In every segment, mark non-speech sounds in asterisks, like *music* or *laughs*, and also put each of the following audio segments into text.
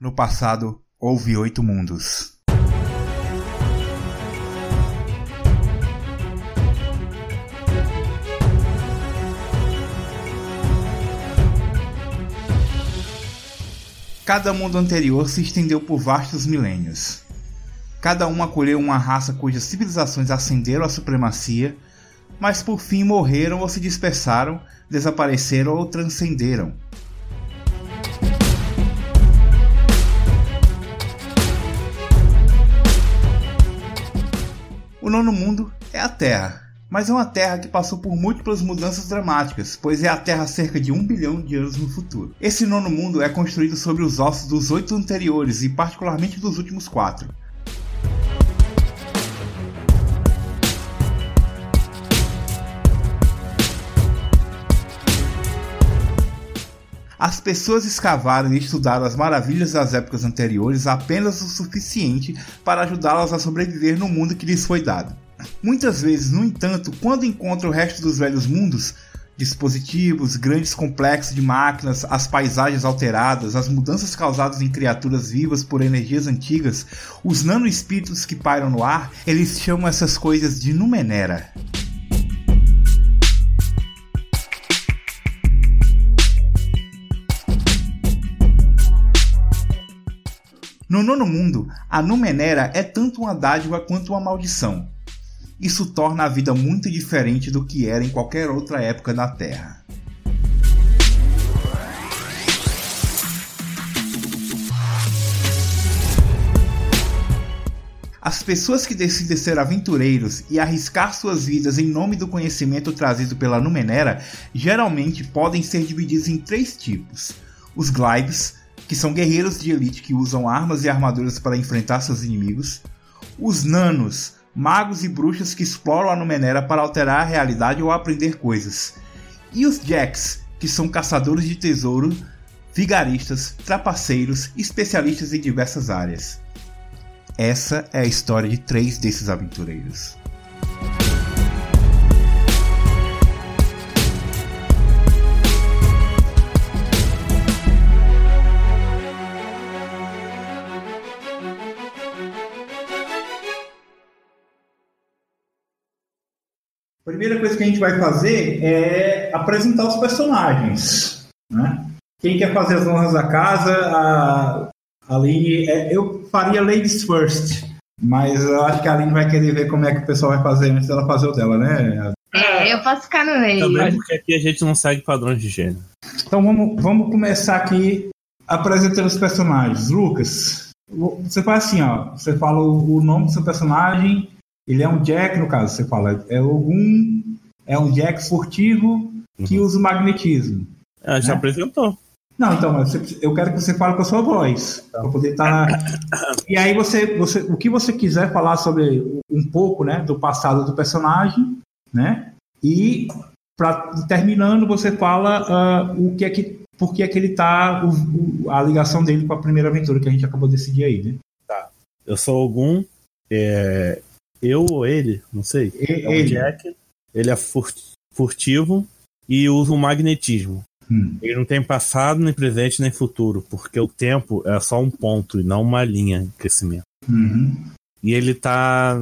No passado, houve oito mundos. Cada mundo anterior se estendeu por vastos milênios. Cada um acolheu uma raça cujas civilizações ascenderam à supremacia, mas por fim morreram ou se dispersaram, desapareceram ou transcenderam. O nono mundo é a Terra, mas é uma Terra que passou por múltiplas mudanças dramáticas, pois é a Terra cerca de um bilhão de anos no futuro. Esse nono mundo é construído sobre os ossos dos oito anteriores e particularmente dos últimos quatro. As pessoas escavaram e estudaram as maravilhas das épocas anteriores apenas o suficiente para ajudá-las a sobreviver no mundo que lhes foi dado. Muitas vezes, no entanto, quando encontram o resto dos velhos mundos, dispositivos, grandes complexos de máquinas, as paisagens alteradas, as mudanças causadas em criaturas vivas por energias antigas, os nanoespíritos que pairam no ar, eles chamam essas coisas de Numenera. No nono mundo, a Numenera é tanto uma dádiva quanto uma maldição. Isso torna a vida muito diferente do que era em qualquer outra época da Terra. As pessoas que decidem ser aventureiros e arriscar suas vidas em nome do conhecimento trazido pela Numenera geralmente podem ser divididos em três tipos: os Glibes, que são guerreiros de elite que usam armas e armaduras para enfrentar seus inimigos, os nanos, magos e bruxas que exploram a Numenera para alterar a realidade ou aprender coisas, e os jacks, que são caçadores de tesouro, vigaristas, trapaceiros, especialistas em diversas áreas. Essa é a história de três desses aventureiros. Primeira coisa que a gente vai fazer é apresentar os personagens. Né? Quem quer fazer as honras da casa, a Aline, é, eu faria Ladies First, mas eu acho que a Aline vai querer ver como é que o pessoal vai fazer antes dela fazer o dela, né? É, eu posso ficar no meio. Também porque aqui a gente não segue padrões de gênero. Então vamos, vamos começar aqui apresentando os personagens. Lucas, você faz assim, ó. Você fala o nome do seu personagem, ele é um Jack, no caso, você fala. É algum. É um Jack furtivo que uhum. usa o magnetismo. Ah, já né? apresentou. Não, então, eu quero que você fale com a sua voz. Para poder estar. Tá... E aí você, você. O que você quiser falar sobre um pouco, né? Do passado do personagem, né? E pra, terminando, você fala uh, o que é que. Por que é que ele tá. O, o, a ligação dele com a primeira aventura que a gente acabou de decidir aí, né? Tá. Eu sou algum. É, eu ou ele, não sei. É o Jack. Ele é furtivo e usa o magnetismo. Hum. Ele não tem passado, nem presente, nem futuro, porque o tempo é só um ponto e não uma linha de crescimento. Uhum. E ele tá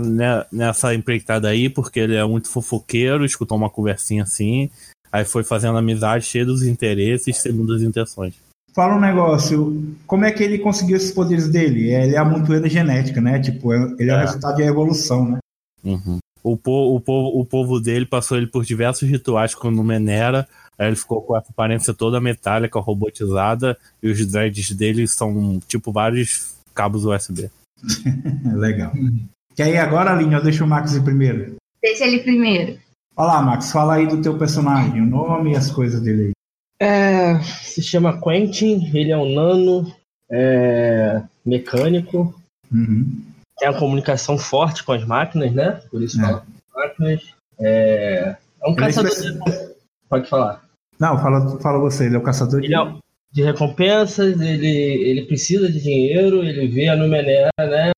nessa empreitada aí porque ele é muito fofoqueiro, escutou uma conversinha assim, aí foi fazendo amizade cheia dos interesses segundo as intenções. Fala um negócio, como é que ele conseguiu esses poderes dele? Ele é a montoeira genética, né? Tipo, é, ele é, é o resultado de evolução, né? Uhum. O, po o, povo, o povo dele passou ele por diversos rituais com o Menera, aí ele ficou com essa aparência toda metálica, robotizada, e os dreads dele são tipo vários cabos USB. *laughs* Legal. Que aí agora, Aline, eu deixo o Max ir primeiro. Deixa ele primeiro. Olá, Max, fala aí do teu personagem, o nome e as coisas dele aí. É, se chama Quentin, ele é um nano, é, mecânico, uhum. tem uma comunicação forte com as máquinas, né? Por isso é. fala máquinas. É, é um ele é caçador. É Pode falar. Não, fala, fala você, ele é o caçador ele de... É de recompensas, ele, ele precisa de dinheiro, ele vê a Numenera, né?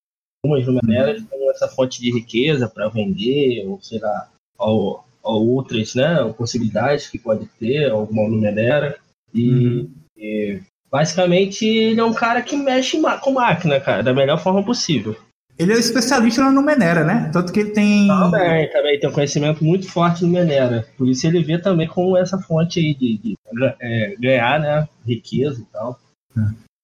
Algumas Numeneras como essa fonte de riqueza para vender, ou sei lá, ou outras né, possibilidades que pode ter, alguma numerera. E, uhum. e, Basicamente, ele é um cara que mexe com máquina, cara, da melhor forma possível. Ele é especialista na Numenera, né? Tanto que ele tem. Também, também tem um conhecimento muito forte no Menera. Por isso ele vê também como essa fonte aí de, de é, ganhar, né? Riqueza e tal.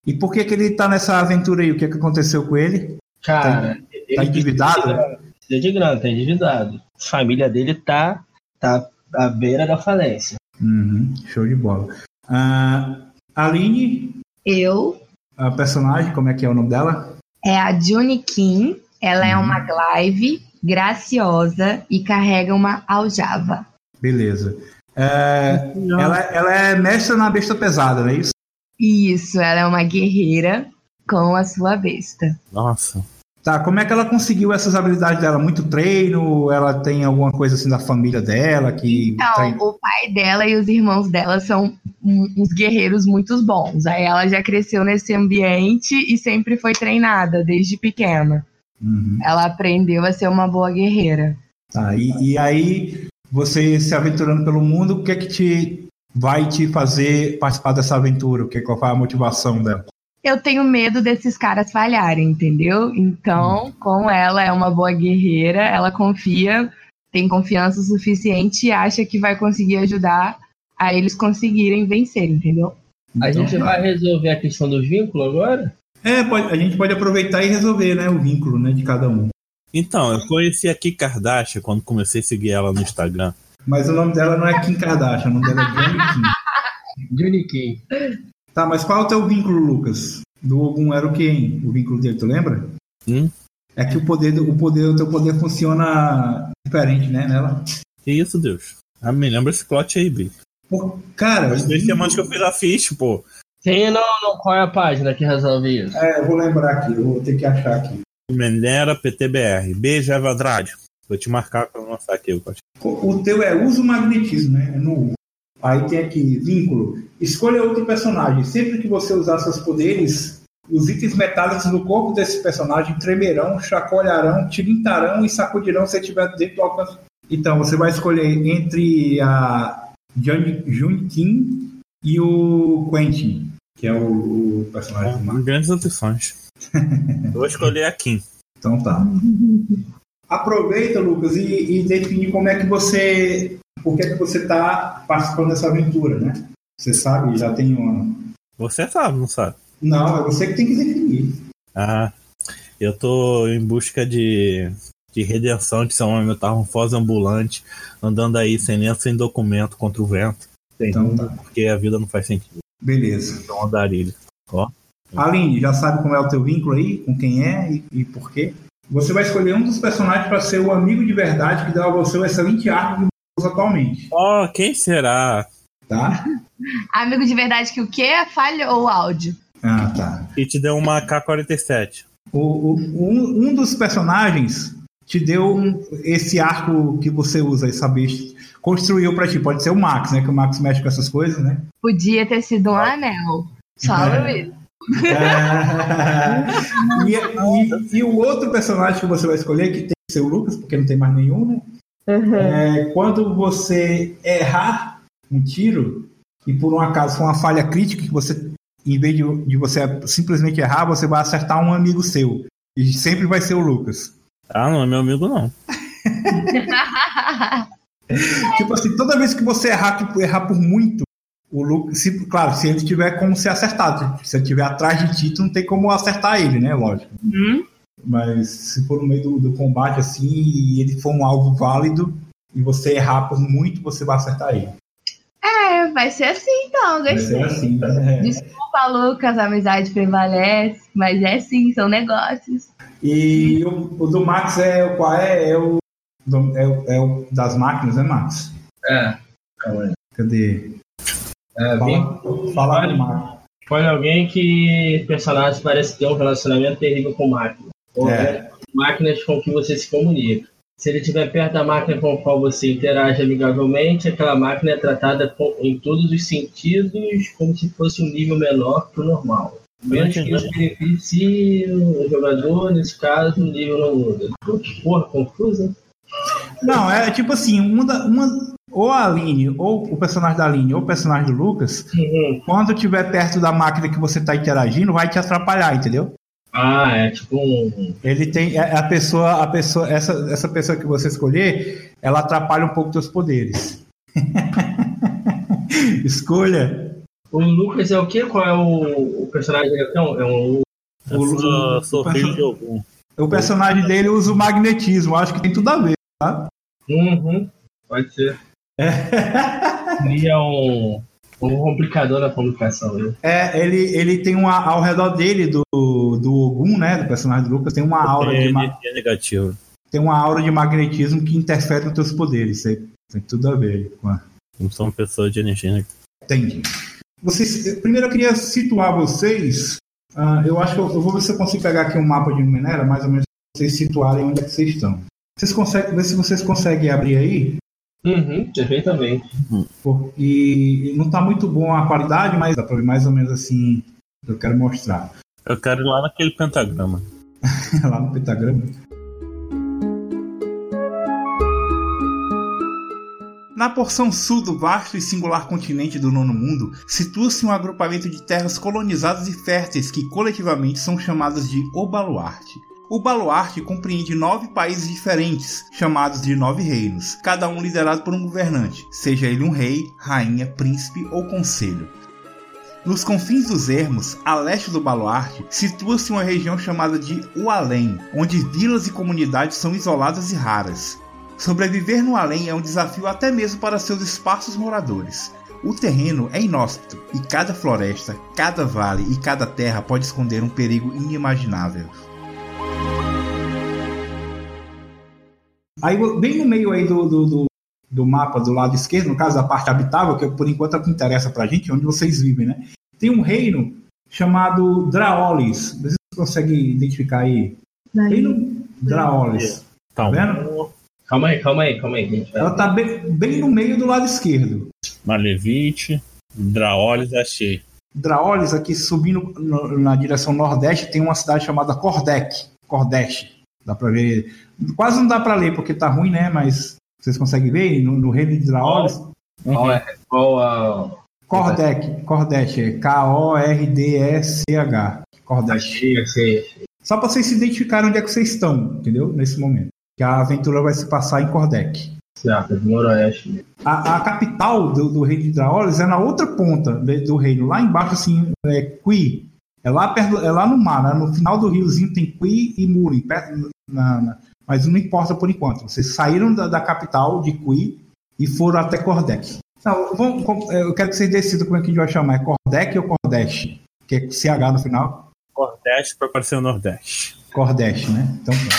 E por que, que ele tá nessa aventura aí? O que, que aconteceu com ele? Cara, tá, tá endividado? Precisa de grana, tá endividado. A família dele tá, tá à beira da falência. Uhum, show de bola. Uh, Aline? Eu. A personagem, como é que é o nome dela? É a Juni Kim. Ela uhum. é uma glaive graciosa e carrega uma aljava. Beleza. É, ela, ela é mestra na besta pesada, não é isso? Isso, ela é uma guerreira com a sua besta. Nossa. Tá, como é que ela conseguiu essas habilidades dela? Muito treino? Ela tem alguma coisa assim da família dela que. Então, treina? o pai dela e os irmãos dela são uns guerreiros muito bons. Aí ela já cresceu nesse ambiente e sempre foi treinada desde pequena. Uhum. Ela aprendeu a ser uma boa guerreira. Tá, e, e aí você se aventurando pelo mundo, o que é que te vai te fazer participar dessa aventura? O que, qual foi a motivação dela? Eu tenho medo desses caras falharem, entendeu? Então, hum. como ela é uma boa guerreira, ela confia, tem confiança suficiente e acha que vai conseguir ajudar a eles conseguirem vencer, entendeu? A então, gente tá. vai resolver a questão do vínculo agora? É, pode, a gente pode aproveitar e resolver, né, o vínculo, né, de cada um. Então, eu conheci a Kim Kardashian quando comecei a seguir ela no Instagram. Mas o nome dela não é Kim Kardashian, o nome dela é Johnny Kim. *laughs* Johnny Kim. Tá, mas qual é o teu vínculo, Lucas? Do Ogum era o que, hein? O vínculo dele, tu lembra? Hum? É que o poder, o poder, o teu poder funciona diferente, né, nela? Que isso, Deus? Ah, me lembra esse plot aí, Bi. Pô, cara. Mas dois diamantes que eu fiz a ficha, pô. Sim, não, não, qual é a página que resolve isso? É, eu vou lembrar aqui, eu vou ter que achar aqui. Menera PTBR. Beijo, Eva Andrade. Vou te marcar pra lançar aqui o O, o teu é uso magnetismo, né? É no Aí tem aqui, vínculo. Escolha outro personagem. Sempre que você usar seus poderes, os itens metálicos no corpo desse personagem tremerão, chacoalharão, tilintarão e sacudirão se estiver dentro do alcance. Então, você vai escolher entre a Jun Kim e o Quentin, que é o, o personagem do Grandes opções. *laughs* vou escolher a Kim. Então tá. Aproveita, Lucas, e, e define como é que você por que, é que você está participando dessa aventura, né? Você sabe, já tem uma. Você sabe, não sabe? Não, é você que tem que definir. Ah, eu tô em busca de, de redenção de ser uma metamorfose ambulante, andando aí sem lenço, sem documento, contra o vento. Então, tá. Porque a vida não faz sentido. Beleza. Então, andarilho. Ó. Aline, já sabe como é o teu vínculo aí? Com quem é e, e por quê? Você vai escolher um dos personagens para ser o amigo de verdade que dá a você o excelente arco de atualmente. Oh, quem será? Tá? Amigo de verdade que o quê? Falhou o áudio. Ah, tá. E te deu uma K-47. O, o, um, um dos personagens te deu um, esse arco que você usa, essa besta. Construiu pra ti. Pode ser o Max, né? Que o Max mexe com essas coisas, né? Podia ter sido um anel. Fala é. É. *laughs* e, e, e, o outro personagem que você vai escolher, que tem que ser o Lucas, porque não tem mais nenhum, né? Uhum. É, quando você errar um tiro e por um acaso for uma falha crítica que você, em vez de, de você simplesmente errar, você vai acertar um amigo seu. E sempre vai ser o Lucas. Ah, não é meu amigo não. *laughs* tipo assim, toda vez que você errar, tipo, errar por muito, o Lucas, se, claro, se ele tiver como ser acertado. Se ele estiver atrás de ti, tu não tem como acertar ele, né? Lógico. Uhum. Mas se for no meio do, do combate assim e ele for um alvo válido e você errar por muito, você vai acertar ele. É, vai ser assim então, gostei. Vai ser assim, né? Desculpa, Lucas, a amizade prevalece, mas é assim, são negócios. E o, o do Max é qual é? É o, do, é, o, é o das máquinas, né, Max? É. Cadê? É, fala, fala com Max. Foi alguém que personagem parece ter um relacionamento terrível com máquina ou é. máquinas com que você se comunica. Se ele estiver perto da máquina com a qual você interage amigavelmente, aquela máquina é tratada com, em todos os sentidos como se fosse um nível menor que o normal. Menos que isso beneficie o jogador, nesse caso, o nível não muda. Porra, confusa? Não, é tipo assim, uma, uma ou a Aline, ou o personagem da Aline, ou o personagem do Lucas, Uhum. quando estiver perto da máquina que você está interagindo, vai te atrapalhar, entendeu? Ah, é tipo um. Ele tem é- a pessoa, a pessoa, essa, essa pessoa que você escolher, ela atrapalha um pouco teus poderes. *laughs* Escolha. O Lucas é o quê? Qual é o, o personagem? É um, é um Eu O- sou, o- sou o filho perso- de algum. O personagem dele usa o magnetismo, acho que tem tudo a ver. Tá? Uhum, pode ser. *laughs* Seria um, um complicador na comunicação, né? É, ele, ele tem uma ao redor dele do, do Ogum, né, do personagem do Lucas, tem uma aura de Tem ma- energia negativa. tem uma aura de magnetismo que interfere nos teus poderes. Isso aí tem tudo a ver com a Não sou uma pessoa de energia negativa. Entendi. Vocês, primeiro eu queria situar vocês. ah, eu acho que eu, eu vou ver se eu consigo pegar aqui um mapa de Numenera, mais ou menos, pra vocês situarem onde é que vocês estão. Vocês conseguem, ver se vocês conseguem abrir aí. Uhum, perfeitamente. Pô, E não está muito bom a qualidade, mas dá para ver mais ou menos assim. Eu quero mostrar. Eu quero ir lá naquele pentagrama. *laughs* Lá no pentagrama. Na porção sul do vasto e singular continente do Nono Mundo, situa-se um agrupamento de terras colonizadas e férteis que coletivamente são chamadas de O Baluarte. O Baluarte compreende nove países diferentes, chamados de nove reinos, cada um liderado por um governante, seja ele um rei, rainha, príncipe ou conselho. Nos confins dos ermos, a leste do Baluarte, situa-se uma região chamada de O Além, onde vilas e comunidades são isoladas e raras. Sobreviver no além é um desafio até mesmo para seus espaços moradores. O terreno é inóspito e cada floresta, cada vale e cada terra pode esconder um perigo inimaginável. Aí, bem no meio aí do, do, do, do mapa do lado esquerdo, no caso da parte habitável, que por enquanto é o que interessa pra gente, onde vocês vivem, né? Tem um reino chamado Draolis. Vocês conseguem identificar aí? Reino Draolis. Tá vendo? Calma aí, calma aí, calma aí, gente. Ela tá bem, bem no meio do lado esquerdo. Malevite, Draolis, achei. Draolis, aqui subindo na direção nordeste, tem uma cidade chamada Kordek. Kordeste. Dá pra ver. Quase não dá pra ler porque tá ruim, né? Mas vocês conseguem ver no, no reino de Draolis? Qual é? Qual a. É K-O-R-D-E-C-H. Achei, achei. Só pra vocês se identificarem onde é que vocês estão, entendeu? Nesse momento. Que a aventura vai se passar em Kordek. Certo, do noroeste. A, a capital do, do reino de Draolis é na outra ponta do reino, lá embaixo, assim, é Qui. É lá, perto, é lá no mar, né? no final do riozinho tem Qui e Murin, perto, na- na- mas não importa por enquanto. Vocês saíram da, da capital de Qui e foram até Kordek. Não, vamos- com- eu quero que vocês decidam como é que a gente vai chamar. É Kordek ou Kordeste? Que é CH no final? Nordeste para parecer o Nordeste. Kordeste, né? Então, pronto.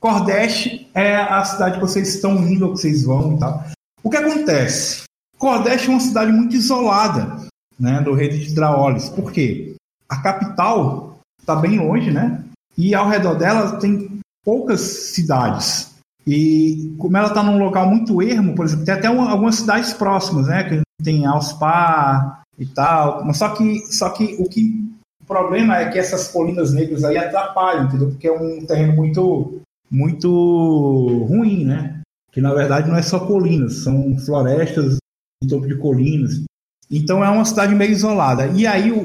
Kordeste é a cidade que vocês estão indo ou que vocês vão e tal. O que acontece? Kordeste é uma cidade muito isolada, né, do reino de Draolis. Por quê? A capital está bem longe, né? E ao redor dela tem poucas cidades. E como ela está num local muito ermo, por exemplo, tem até uma- algumas cidades próximas, né? Que tem Alspar e tal. Mas só que, só que o que o problema é que essas colinas negras aí atrapalham, entendeu? Porque é um terreno muito, muito ruim, né? Que na verdade não é só colinas, são florestas em topo de colinas. Então é uma cidade meio isolada. E aí o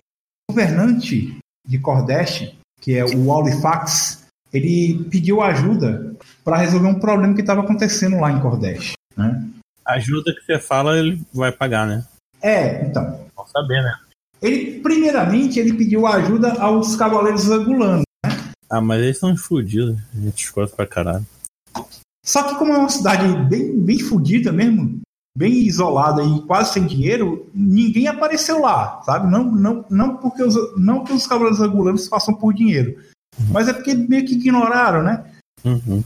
governante de Cordeste, que é o Aulifax, ele pediu ajuda para resolver um problema que estava acontecendo lá em Cordeste. Né? Ajuda que você fala, ele vai pagar, né? É, então. Vamos saber, né? Ele, primeiramente, ele pediu ajuda aos cavaleiros angulanos. Ah, mas eles são fodidos. A gente escuta pra caralho. Só que como é uma cidade bem, bem fodida mesmo, bem isolada e quase sem dinheiro, ninguém apareceu lá, sabe? Não, não, não porque os, não que os cavaleiros angulanos façam por dinheiro, mas é porque meio que ignoraram, né? Uhum.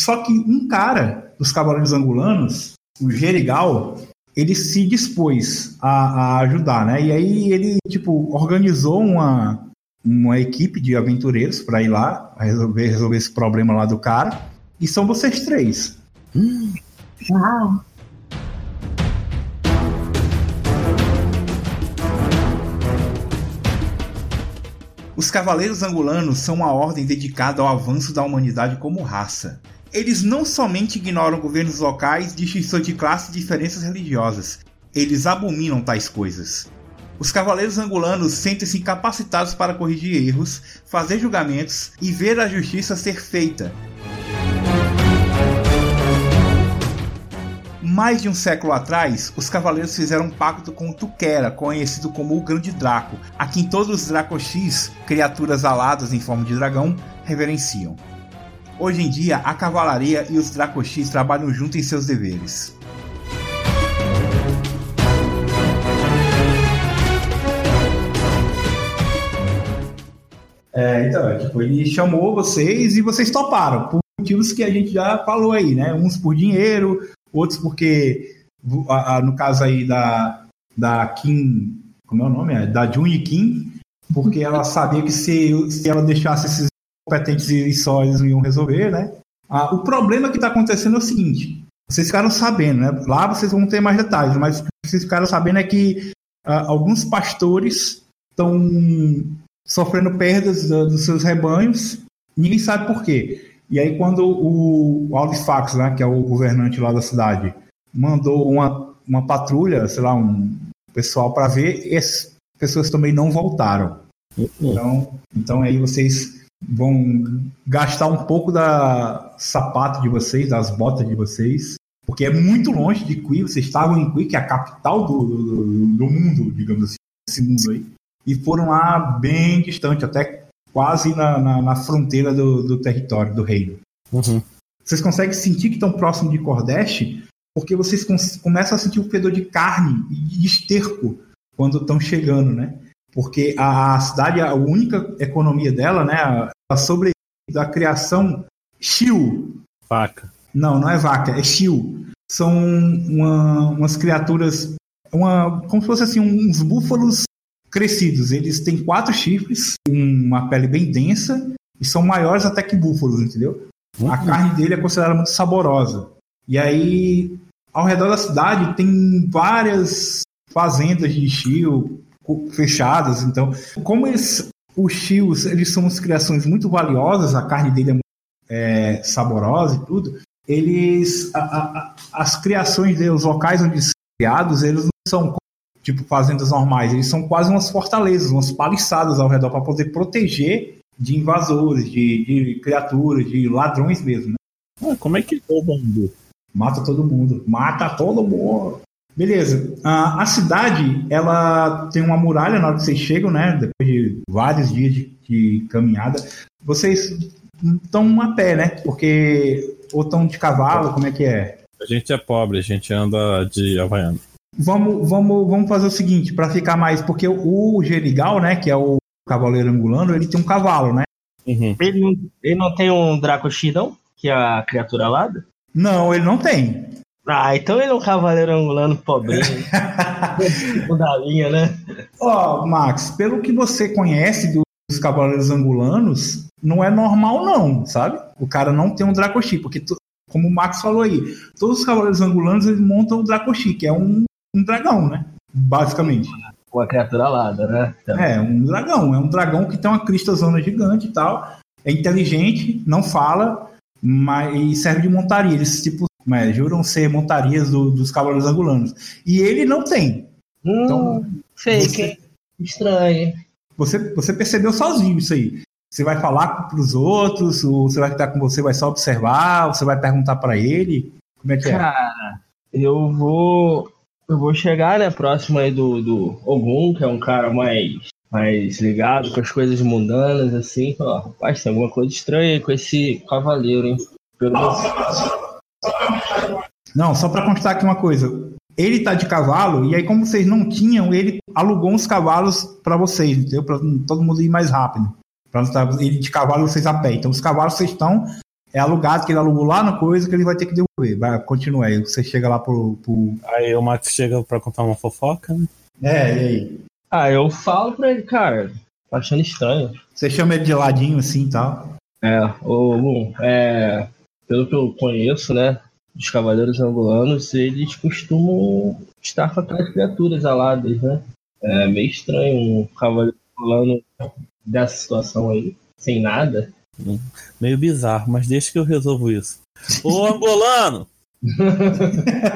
Só que um cara dos cavaleiros angulanos, o Gerigal, ele se dispôs a, a ajudar, né? E aí ele, tipo, organizou uma, uma equipe de aventureiros para ir lá resolver, resolver esse problema lá do cara. E são vocês três. Uau! Os Cavaleiros Angulanos são uma ordem dedicada ao avanço da humanidade como raça. Eles não somente ignoram governos locais, distinção de classe e diferenças religiosas, eles abominam tais coisas. Os cavaleiros angulanos sentem-se incapacitados para corrigir erros, fazer julgamentos e ver a justiça ser feita. Mais de um século atrás, os cavaleiros fizeram um pacto com Tukera, conhecido como o Grande Draco, a quem todos os Dracoxis, criaturas aladas em forma de dragão, reverenciam. Hoje em dia, a cavalaria e os Dracoxis trabalham juntos em seus deveres. É, então, tipo, ele chamou vocês e vocês toparam, por motivos que a gente já falou aí, né? Uns por dinheiro, outros porque, no caso aí da, da Kim, como é o nome? É, da Juni Kim, porque ela sabia que se, se ela deixasse esses competentes e só eles iam resolver, né? Ah, o problema que está acontecendo é o seguinte: vocês ficaram sabendo, né? Lá vocês vão ter mais detalhes, mas o que vocês ficaram sabendo é que ah, alguns pastores estão sofrendo perdas dos seus rebanhos, ninguém sabe por quê. E aí, quando o Aldifax, né, que é o governante lá da cidade, mandou uma, uma patrulha, sei lá, um pessoal para ver, as pessoas também não voltaram. Então, então aí vocês vão gastar um pouco da sapato de vocês, das botas de vocês, porque é muito longe de Qui, vocês estavam em Qui, que é a capital do, do, do mundo, digamos assim, esse mundo aí, e foram lá bem distante, até quase na, na, na fronteira do, do, território, do reino. Uhum. Vocês conseguem sentir que estão próximos de Cordeste, porque vocês começam a sentir o fedor de carne e de esterco quando estão chegando, né? Porque a, a cidade, a única economia dela, né, a sobre da criação chiu. Vaca. Não, não é vaca, é chiu. São uma, umas criaturas, uma, como se fosse assim, uns búfalos crescidos. Eles têm quatro chifres, uma pele bem densa e são maiores até que búfalos, entendeu? Uhum. A carne dele é considerada muito saborosa. E aí, ao redor da cidade, tem várias fazendas de chio, fechadas. Então, como eles, os chios, eles são criações muito valiosas, a carne dele é, é saborosa e tudo. Eles, a, a, as criações deles, os locais onde são criados, eles não são tipo fazendas normais, eles são quase umas fortalezas, umas paliçadas ao redor para poder proteger de invasores, de, de, criaturas, de ladrões mesmo. Né? Ah, como é que roubam? Mata todo mundo, mata todo mundo. Beleza. a cidade, ela tem uma muralha na hora que vocês chegam, né? Depois de vários dias de, de caminhada. Vocês estão a pé, né? Porque ou estão de cavalo, como é que é? A gente é pobre, a gente anda de havaiano. Vamos, vamos, vamos fazer o seguinte, para ficar mais, porque o Gerigal, né, que é o cavaleiro angulano, ele tem um cavalo, né? Uhum. Ele, não, ele não tem um Draco não? Que é a criatura alada? Não, ele não tem. Ah, então ele é um cavaleiro angulano pobrinho. *laughs* da linha, né? Ó, oh, Max, pelo que você conhece dos cavaleiros angulanos, não é normal não, sabe? O cara não tem um Dracochi, porque como o Max falou aí, todos os cavaleiros angulanos eles montam o Dracochi, que é um, um dragão, né? Basicamente. Uma criatura alada, né? Então. É, um dragão. É um dragão que tem uma crista zona gigante e tal. É inteligente, não fala, mas serve de montaria. Eles, tipo, mas juram ser montarias do, dos cavaleiros angulanos. E ele não tem. Hum, então, fake, você, estranho. Você, você percebeu sozinho isso aí. Você vai falar para os outros, ou você vai estar com você, vai só observar, ou você vai perguntar para ele? Como é que é? Cara, eu vou. Eu vou chegar, né, próximo aí do, do Ogum, que é um cara mais, mais ligado com as coisas mundanas, assim. Ó, rapaz, tem alguma coisa estranha aí com esse cavaleiro, hein? Pelo não, só para constar aqui uma coisa. Ele tá de cavalo, e aí, como vocês não tinham, ele alugou uns cavalos para vocês, entendeu? Pra todo mundo ir mais rápido. Pra ele de cavalo vocês a pé. Então, os cavalos vocês estão. É alugado que ele alugou lá na coisa que ele vai ter que devolver. Vai, continua aí. Você chega lá pro. pro... Aí o Max chega pra contar uma fofoca, né? É, e aí? Ah, eu falo pra ele, cara. Tô achando estranho. Você chama ele de ladinho assim e tal. É, o. É, pelo que eu conheço, né? Dos cavaleiros angolanos, eles costumam estar com aquelas criaturas aladas, né? É meio estranho um cavaleiro angolano dessa situação aí, sem nada. Meio bizarro, mas deixa que eu resolvo isso. Ô, angolano! *laughs*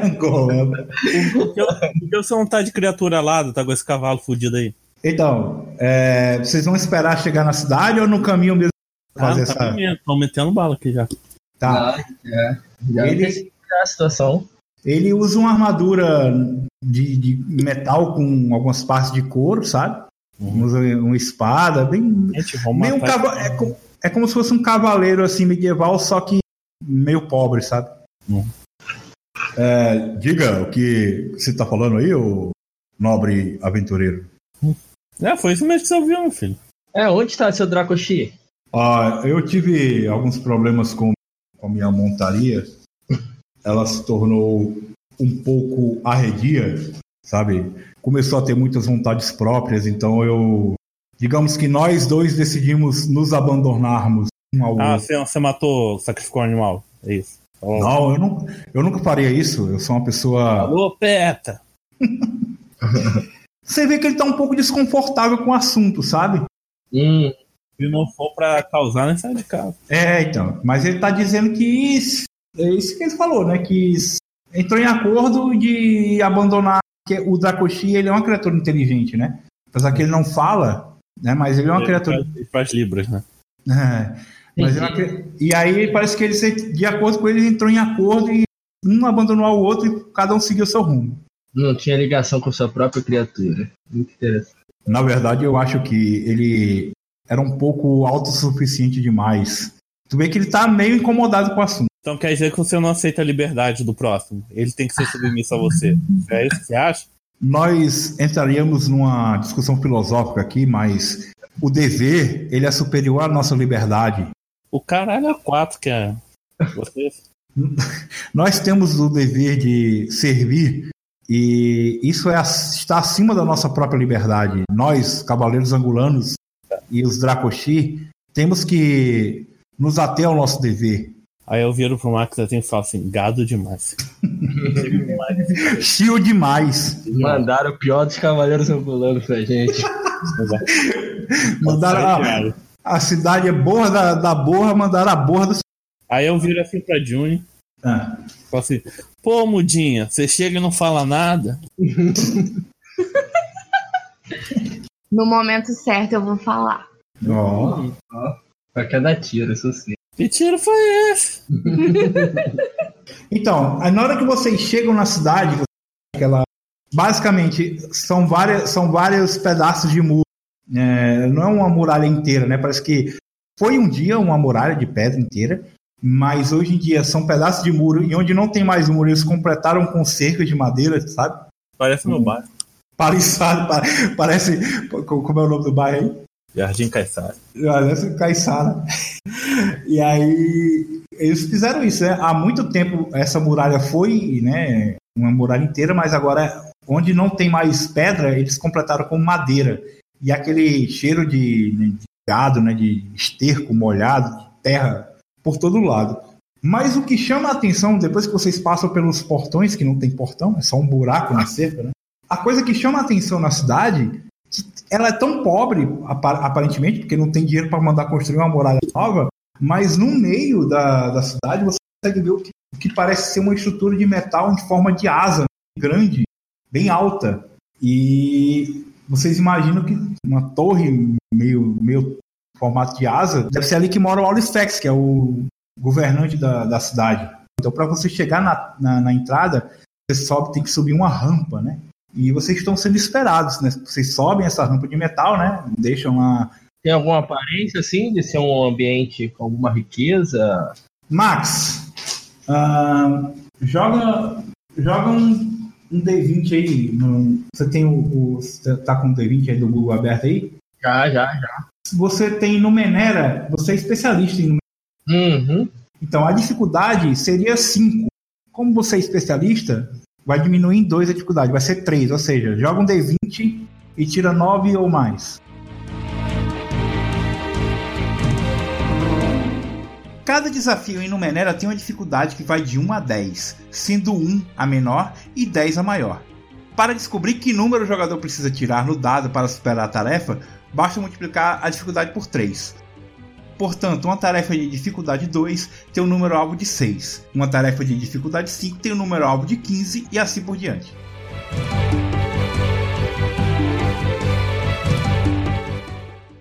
Angolano. Por que, por que você não tá de criatura alada, tá com esse cavalo fudido aí? Então, é, vocês vão esperar chegar na cidade ou no caminho mesmo fazer ah, tá essa. Tô metendo bala aqui já. Tá. Ah, é. Já Ele- ele... a situação. Ele usa uma armadura de, de metal com algumas partes de couro, sabe? Uhum. Usa uma espada, bem. Gente, meio um cava- é, co- é como se fosse um cavaleiro assim medieval, só que meio pobre, sabe? Hum. É, diga o que você tá falando aí, ô nobre aventureiro. É, foi isso mesmo que você ouviu, meu filho. É, onde tá seu Dracoshi? Ah, eu tive alguns problemas com, com a minha montaria. Ela se tornou um pouco arredia, sabe? Começou a ter muitas vontades próprias, então eu. Digamos que nós dois decidimos nos abandonarmos um ao Ah, outro. você, você matou, sacrificou um animal. É isso. Falou. Não, eu, não, eu nunca faria isso. Eu sou uma pessoa. Alô, Peta! *laughs* Você vê que ele tá um pouco desconfortável com o assunto, sabe? Hum, Se não for pra causar, nem sai de casa. É, então. Mas ele tá dizendo que isso, é isso que ele falou, né? Que isso- entrou em acordo de abandonar. Que o Dracoshi ele é uma criatura inteligente, né? Apesar que ele não fala, né? Mas ele é uma Ele criatura. faz- Ele faz libras, né? É, mas ele é uma E aí parece que ele, de acordo com ele, ele entrou em acordo e um abandonou o outro e cada um seguiu seu rumo. não tinha ligação com sua própria criatura. Muito interessante. Na verdade, eu acho que ele era um pouco autossuficiente demais. Tu vê que ele tá meio incomodado com o assunto. Então quer dizer que você não aceita a liberdade do próximo. Ele tem que ser submisso a você. É isso que você acha? Nós entraríamos numa discussão filosófica aqui, mas o dever, ele é superior à nossa liberdade. O caralho é quatro que é. Você. *laughs* Nós temos o dever de servir e isso é, está acima da nossa própria liberdade. Nós, cavaleiros angolanos e os Dracoshi, temos que nos ater ao nosso dever. Aí eu viro pro Max assim e falo assim: gado demais. *laughs* Chio demais. Mandaram o pior dos cavaleiros angolanos pra gente. *laughs* Mandaram a, a cidade é borra da, da borra, mandaram a borra do. Aí eu viro assim pra Juni Ah. falo assim: pô, mudinha, você chega e não fala nada. *laughs* No momento certo eu vou falar. Ó. Pra cada tiro, isso sim. Que tiro foi esse? *laughs* Então, na hora que vocês chegam na cidade, aquela basicamente são várias são vários pedaços de muro. É, não é uma muralha inteira, né? Parece que foi um dia uma muralha de pedra inteira, mas hoje em dia são pedaços de muro e onde não tem mais muro eles completaram com cerca de madeira, sabe? Parece meu bairro. Paliçado, pa- parece como é o nome do bairro aí? Jardim Caissara. Parece Caiçara. E aí eles fizeram isso, né? Há muito tempo essa muralha foi, né, uma muralha inteira, mas agora onde não tem mais pedra, eles completaram com madeira. E aquele cheiro de, né, de gado, né, de esterco molhado, de terra por todo lado. Mas o que chama a atenção, depois que vocês passam pelos portões, que não tem portão, é só um buraco na cerca, né? A coisa que chama a atenção na cidade ela é tão pobre, apa- aparentemente, porque não tem dinheiro para mandar construir uma muralha nova, mas no meio da, da cidade você consegue ver o que, o que parece ser uma estrutura de metal em forma de asa, grande, bem alta. E vocês imaginam que uma torre meio, meio formato de asa, deve ser ali que mora o Aulifex, que é o governante da, da cidade. Então, para você chegar na, na, na entrada, você sobe, tem que subir uma rampa, né? E vocês estão sendo esperados, né? Vocês sobem essa rampa de metal, né? Deixam lá. Tem alguma aparência, assim, de ser um ambiente com alguma riqueza? Max, ah, joga, joga um, um D20 aí. no- você tem o, o. Você tá com o D20 aí do Google aberto aí? Já, já, já. Você tem no Menera, você é especialista em Uhum. Então a dificuldade seria 5. Como você é especialista, vai diminuir em 2 a dificuldade, vai ser 3. Ou seja, joga um D20 e tira 9 ou mais. Cada desafio em Numenera tem uma dificuldade que vai de 1 a 10, sendo 1 a menor e 10 a maior. Para descobrir que número o jogador precisa tirar no dado para superar a tarefa, basta multiplicar a dificuldade por 3. Portanto, uma tarefa de dificuldade 2 tem um número alvo de 6, uma tarefa de dificuldade 5 tem um número alvo de 15 e assim por diante.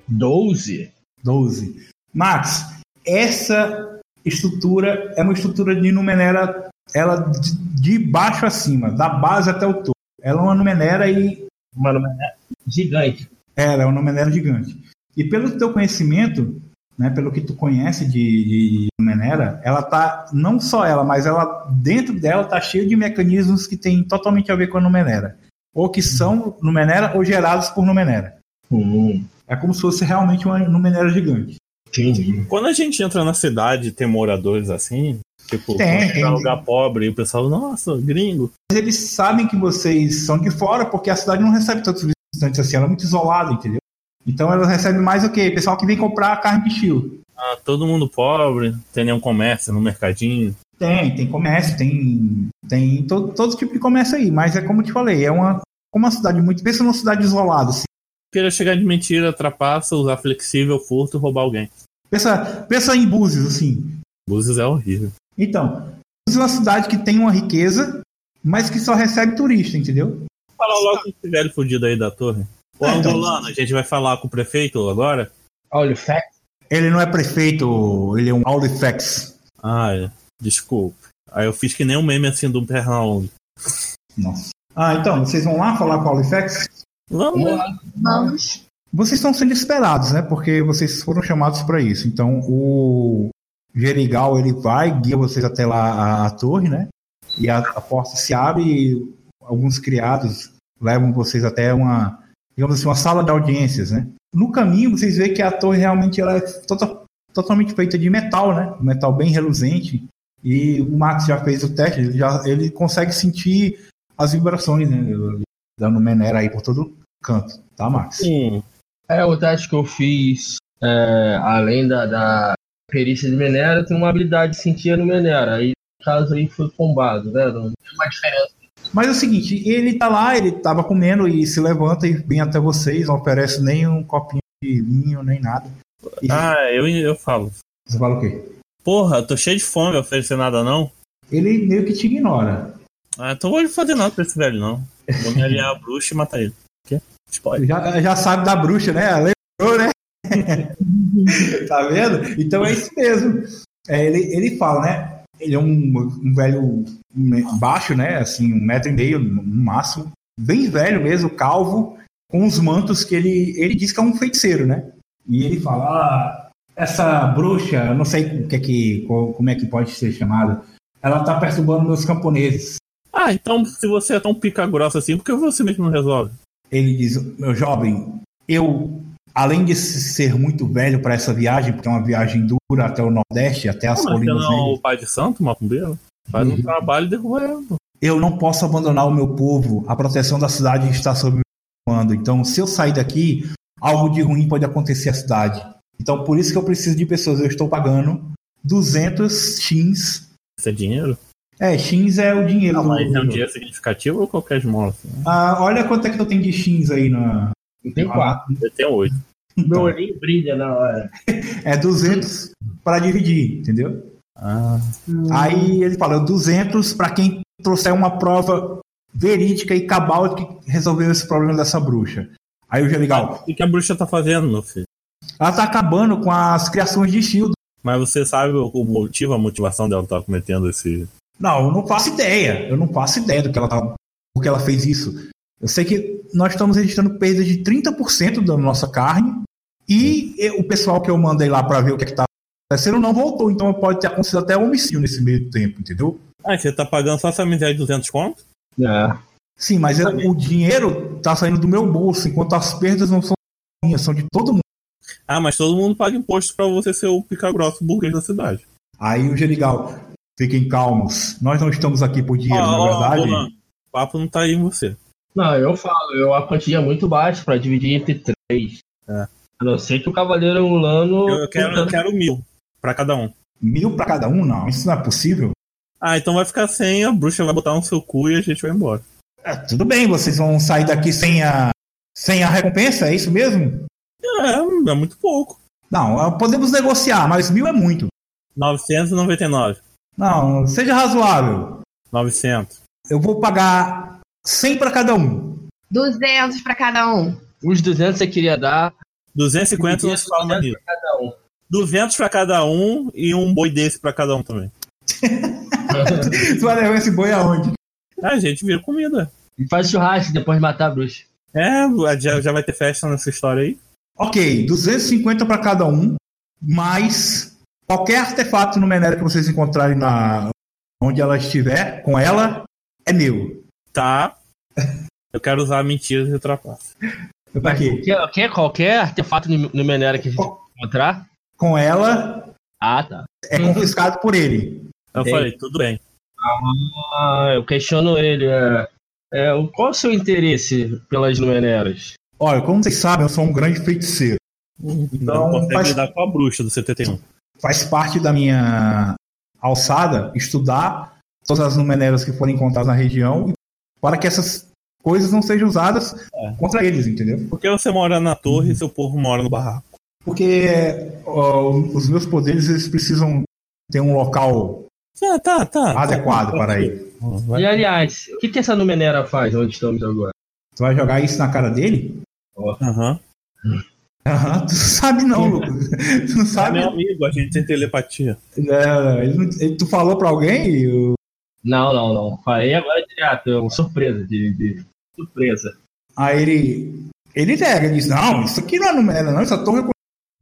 Doze. 12. Max, essa estrutura é uma estrutura de Numenera, ela de, baixo acima, da base até o topo. Ela é uma Numenera e Uma Numenera gigante. ela é uma Numenera gigante. E pelo teu conhecimento, né, pelo que tu conhece de, de Numenera, ela tá não só ela, mas ela dentro dela tá cheio de mecanismos que tem totalmente a ver com a Numenera, ou que são Numenera ou gerados por Numenera. Hum, É como se fosse realmente uma Numenera gigante. entendi. Quando a gente entra na cidade e tem moradores assim, tipo, Tem, tem. é um lugar pobre e o pessoal, nossa, gringo. Mas eles sabem que vocês são de fora, porque a cidade não recebe tantos visitantes assim, ela é muito isolada, entendeu? Então ela recebe mais o quê? Pessoal que vem comprar carne de estilo. Ah, todo mundo pobre, tem nenhum comércio no mercadinho. Tem, tem comércio, tem, tem todo, todo tipo de comércio aí, mas é como eu te falei, é uma, como uma cidade muito. Pensa numa cidade isolada, assim. Queira chegar de mentira, trapaça, usar flexível, furto roubar alguém. Pensa, pensa em Búzios, assim. Búzios é horrível. Então, Búzios é uma cidade que tem uma riqueza, mas que só recebe turista, entendeu? Fala logo esse velho fudido aí da torre. Ô, É, então- Angolano, a gente vai falar com o prefeito agora? O fact. Ele não é prefeito, ele é um Audifex. Ah, é. desculpe. Aí eu fiz que nem um meme assim do Pernalonga. Nossa. Ah, então, vocês vão lá falar com o Audifex? Vamos. Uma, Vamos. Vocês estão sendo esperados, né? Porque vocês foram chamados para isso. Então, o Gerigal ele vai, guia vocês até lá a, a torre, né? E a, a porta se abre e alguns criados levam vocês até uma, digamos assim, uma sala de audiências, né? No caminho, vocês veem que a torre realmente ela é tota- totalmente feita de metal, né? Um metal bem reluzente. E o Max já fez o teste, ele, já, ele consegue sentir as vibrações, né? Dando Menera aí por todo canto, tá, Max? Hum, É, o teste que eu fiz, é, além da, da perícia de Menera, tem uma habilidade de sentir no Menera. Aí, no caso aí, foi combado, né? Não tem uma diferença. Mas é o seguinte, ele tá lá, ele tava comendo e se levanta e vem até vocês, não oferece nem um copinho de vinho, nem nada. E ah, eu, eu falo. você fala o quê? Porra, tô cheio de fome, oferecer nada não? Ele meio que te ignora. Ah, então vou fazer nada pra esse velho não. Vou me aliar a bruxa e matar ele. Quê? Spoiler. Já, já sabe da bruxa, né? Lembrou, né? *laughs* tá vendo? Então é isso mesmo. É, ele, ele fala, né? Ele é um, um velho baixo, né? Assim, um metro e meio no máximo. Bem velho mesmo, calvo, com os mantos que ele. Ele diz que é um feiticeiro, né? E ele fala: ah, essa bruxa, eu não sei o que é que, co- como é que pode ser chamada, ela tá perturbando meus camponeses. Ah, então se você é tão pica grossa assim, por que você mesmo não resolve? Ele diz: Meu jovem, eu, além de ser muito velho para essa viagem, porque é uma viagem dura até o Nordeste, até as Ah, você colinas não é o pai de santo, macumbeiro? Faz um Uhum. trabalho e derruba ela. pô. eu não posso abandonar o meu povo. A proteção da cidade está sob meu comando. Então, se eu sair daqui, algo de ruim pode acontecer à cidade. Então, por isso que eu preciso de pessoas. Eu estou pagando 200 shins. Isso é dinheiro? É, shins é o dinheiro. Não, do- mas é um dinheiro significativo ou qualquer esmola? Assim? Ah, olha quanto é que eu tenho de shins aí na. Tem quatro. Eu tenho oito. Meu olhinho brilha na hora. *laughs* É 200 para dividir, entendeu? Ah, Aí ele fala 200 para quem trouxer uma prova verídica e cabal de que resolveu esse problema dessa bruxa. Aí o Geligal, o que a bruxa tá fazendo, meu filho? ela tá acabando com as criações de Shield. Mas você sabe o motivo, a motivação dela estar cometendo esse. Não, eu não faço ideia. Eu não faço ideia do que ela tá, porque ela fez isso. Eu sei que nós estamos registrando perda de 30% da nossa carne e o pessoal que eu mandei lá para ver o que, é que tá acontecendo não voltou, então pode ter acontecido até homicídio nesse meio tempo, entendeu? Ah, você tá pagando só essa miséria de 200 conto? É. Sim, mas eu- o dinheiro tá saindo do meu bolso, enquanto as perdas não são minhas, são de todo mundo. Ah, mas todo mundo paga imposto pra você ser o pica grosso burguês da cidade. Aí o Genigal, fiquem calmos. Nós não estamos aqui por dinheiro, na ó, verdade. O papo não tá aí em você. Não, eu falo, eu a quantia é muito baixa pra dividir entre três. É. A não ser que o Cavaleiro Angulano. Eu, eu quero, eu quero mil pra cada um. Mil pra cada um? Não, isso não é possível. Ah, então vai ficar sem, a bruxa vai botar no seu cu e a gente vai embora. É, tudo bem, vocês vão sair daqui sem a, sem a recompensa, é isso mesmo? É, é muito pouco. Não, podemos negociar, mas mil é muito. 999. Não, seja razoável. 900. Eu vou pagar 100 para cada um. 200 para cada um. Os 200 você queria dar. 250 não se fala mais nisso. 200 para cada um e um boi desse para cada um também. *laughs* tu vai levar esse boi aonde? A gente vira comida. E faz churrasco depois de matar a bruxa. É, já, já vai ter festa nessa história aí. Ok, 250 para cada um, mais qualquer artefato no Menera que vocês encontrarem na onde ela estiver, com ela, é meu. Tá. Eu quero usar mentiras e trapaças. Pra quê? Qualquer, qualquer artefato no, no Menera que a gente encontrar? Com ela. Ah, tá. É confiscado por ele. Eu falei, tudo bem. Ah, eu questiono ele. É, é, qual o seu interesse pelas Numeneras? Olha, como vocês sabem, eu sou um grande feiticeiro. Então, Não consegue faz, lidar com a bruxa do 71. Faz parte da minha alçada estudar todas as numeneras que forem encontradas na região para que essas coisas não sejam usadas é. contra eles, entendeu? Porque você mora na torre e seu povo mora no barraco. Porque os meus poderes eles precisam ter um local ah, tá, tá, adequado tá, para ele. E aliás, o que, que essa Numenera faz onde estamos agora? Tu vai jogar isso na cara dele? Aham. Uhum. Aham, *laughs* tu sabe não, Lucas. Tu não sabe. É meu amigo, a gente tem telepatia. É, ele, ele, tu falou pra alguém? Eu... Não, não, não. Falei agora direto, é uma surpresa, de, de, surpresa. Aí ele. Ele nega, ele diz, não, isso aqui não é não, essa torre é com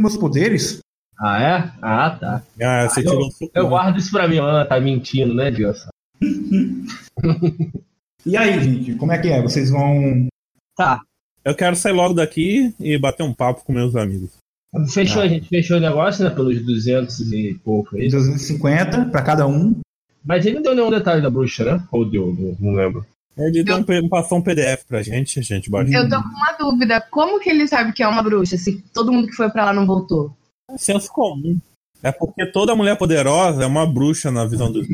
meus poderes. Ah, é? Ah, tá. Ah, você tirou eu, eu guardo isso pra mim, ah, tá mentindo, né, Deus? *laughs* e aí, gente, como é que é? Vocês vão. Tá. Eu quero sair logo daqui e bater um papo com meus amigos. Fechou, ah. a gente fechou o negócio, né? Pelos 200 e pouco. É 250 para cada um. Mas ele não deu nenhum detalhe da bruxa, né? Ou deu, não, lembro. Ele deu um, passou um PDF pra gente, a gente baixou. Eu tô com uma dúvida. Como que ele sabe que é uma bruxa se todo mundo que foi pra lá não voltou? É senso comum. É porque toda mulher poderosa é uma bruxa na visão do *laughs*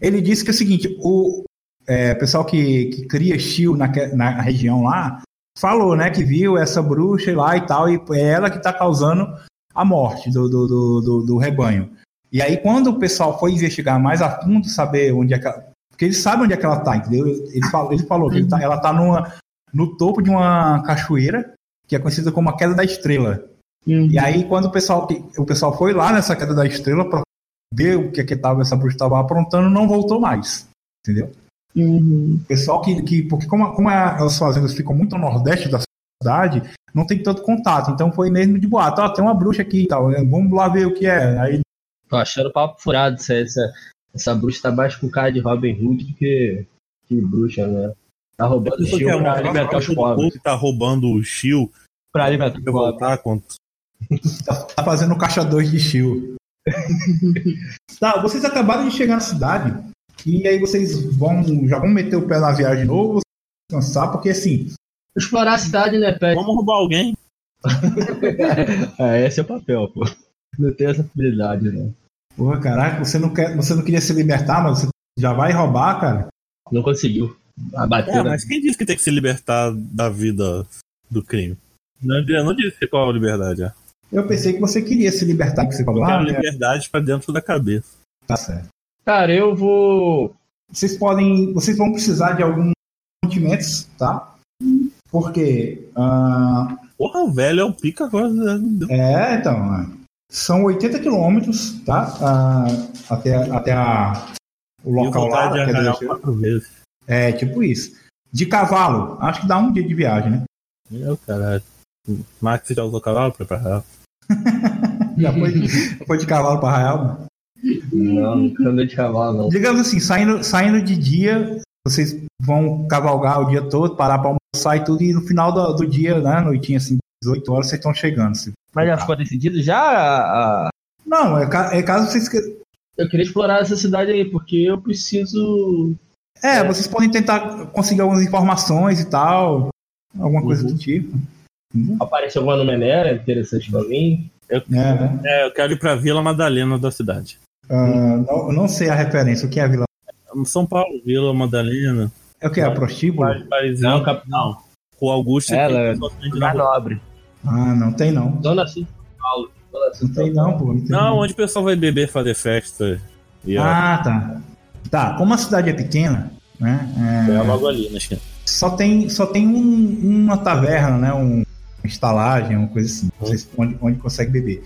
Ele disse que é o seguinte: o é, pessoal que, que cria estilo na, na região lá falou, né, que viu essa bruxa lá e tal, e é ela que está causando a morte do, do, do, do, rebanho. E aí, quando o pessoal foi investigar mais a fundo, saber onde é que ela. Porque eles sabem onde é que ela está, entendeu? Ele falou, ele falou que ele tá, ela está no topo de uma cachoeira que é conhecida como a Queda da Estrela. Uhum. E aí, quando o pessoal, o pessoal foi lá nessa Queda da Estrela para ver o que, que tava, essa bruxa estava aprontando, não voltou mais. Entendeu? Uhum. Pessoal que, que. Porque, como, como as fazendas ficam muito ao nordeste da cidade, não tem tanto contato. Então foi mesmo de boato. Ó, tem uma bruxa aqui e tal. Vamos lá ver o que é. Aí. Tô achando papo furado. Essa, essa, essa bruxa tá mais com cara de Robin Hood do que, que bruxa, né? Tá roubando o Shield pra alimentar os pobres. Tá roubando o Shield pra alimentar os pobres. Quanto? tá, tá fazendo caixa 2 de Shield. *laughs* tá, vocês acabaram de chegar na cidade e aí vocês vão já vão meter o pé na viagem de novo, descansar, porque assim. Explorar a cidade, né, Pet? Vamos roubar alguém. *laughs* é, esse é o papel, pô. Não tem essa habilidade, né? Porra, caraca, você não, quer, você não queria se libertar, mas você já vai roubar, cara? Não conseguiu. Abater, é, mas quem disse que tem que se libertar da vida do crime? Não, não disse qual a liberdade é. Eu pensei que você queria se libertar, que você falou. Eu quero ah, liberdade é... pra dentro da cabeça. Tá certo. Cara, eu vou. Vocês podem. Vocês vão precisar de alguns mantimentos, tá? Porque. Uh... Porra, velho, é o pica agora. Né? É, então. São 80 quilômetros, tá? Uh, até, até a, o local lá. De dizer, quatro vezes. É, tipo isso. De cavalo, acho que dá um dia de viagem, né? Meu caralho. Max já usou cavalo pra ir pra Arraial? *laughs* já foi, foi de cavalo pra Arraial? Não, não andei de cavalo, não. Digamos assim, saindo, saindo de dia, vocês vão cavalgar o dia todo, parar pra almoçar e tudo, e no final do, do dia, né, noitinha assim, 18 horas, vocês estão chegando. Assim, Mas já ficou decidido já? A... Não, é, é caso vocês. Eu queria explorar essa cidade aí, porque eu preciso. É, é. vocês podem tentar conseguir algumas informações e tal, alguma coisa uhum. do tipo. Uhum. Apareceu alguma Numenera interessante pra mim. Eu, é. é, eu quero ir pra Vila Madalena da cidade. Uh, não, não, sei a referência. O que é a Vila? São Paulo, Vila Madalena. É o que? A prostíbulo? Não, capital. O Augusto Ela é lugar nobre. Ah, não tem não. Sul de São Paulo. Não tem não, pô. Não, tem Não, não. onde o pessoal vai beber, fazer festa. E Ah, tá. Tá, como a cidade é pequena, né? é, é, logo ali, né? só tem, só tem um- uma taverna, né? Um, uma estalagem, uma coisa assim, Uhum. onde, onde consegue beber.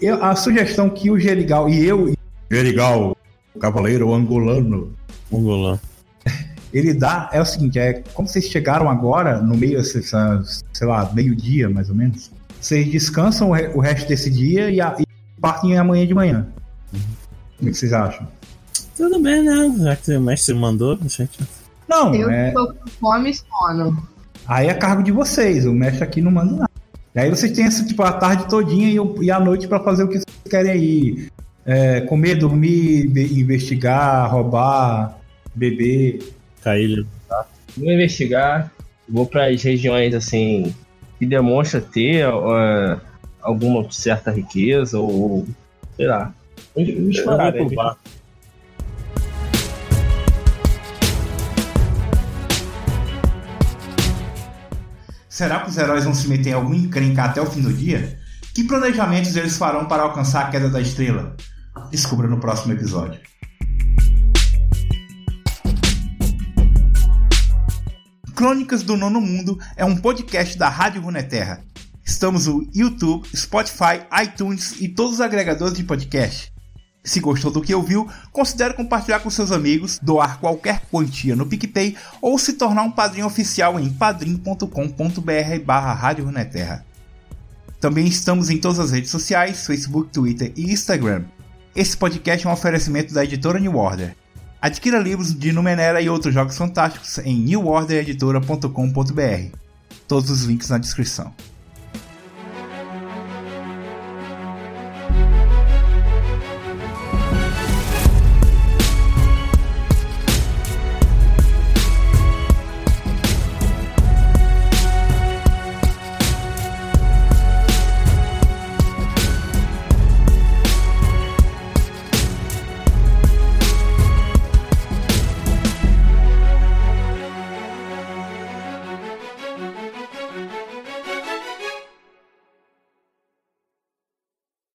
Eu- a sugestão que o Gerigal e eu, Gerigal, o cavaleiro angolano, Um golão. Ele dá é o seguinte: é como vocês chegaram agora, no meio, sei sei lá, meio-dia mais ou menos, vocês descansam o, re- o resto desse dia e, a, e partem amanhã de manhã. O que vocês acham? Tudo bem, né? Já que o mestre mandou, gente. Não, Eu é, tô com fome e sono. aí é cargo de vocês, o mestre aqui não manda nada. E aí vocês têm essa, tipo, a tarde todinha e, e a noite pra fazer o que vocês querem aí. É, comer, dormir, investigar, roubar, beber. Caílho. Vou investigar, vou para as regiões assim que demonstra ter ah, alguma certa riqueza ou sei lá. Né? Será que os heróis vão se meter em algum encrenca até o fim do dia? Que planejamentos eles farão para alcançar a queda da estrela? Descubra no próximo episódio. Crônicas do Nono Mundo é um podcast da Rádio Runeterra. Estamos no YouTube, Spotify, iTunes e todos os agregadores de podcast. Se gostou do que ouviu, considere compartilhar com seus amigos, doar qualquer quantia no PicPay ou se tornar um padrinho oficial em padrim.com.br barra Rádio Runeterra. Também estamos em todas as redes sociais, Facebook, Twitter e Instagram. Esse podcast é um oferecimento da editora New Order. Adquira livros de Numenera e outros jogos fantásticos em newordereditora.com.br. Todos os links na descrição.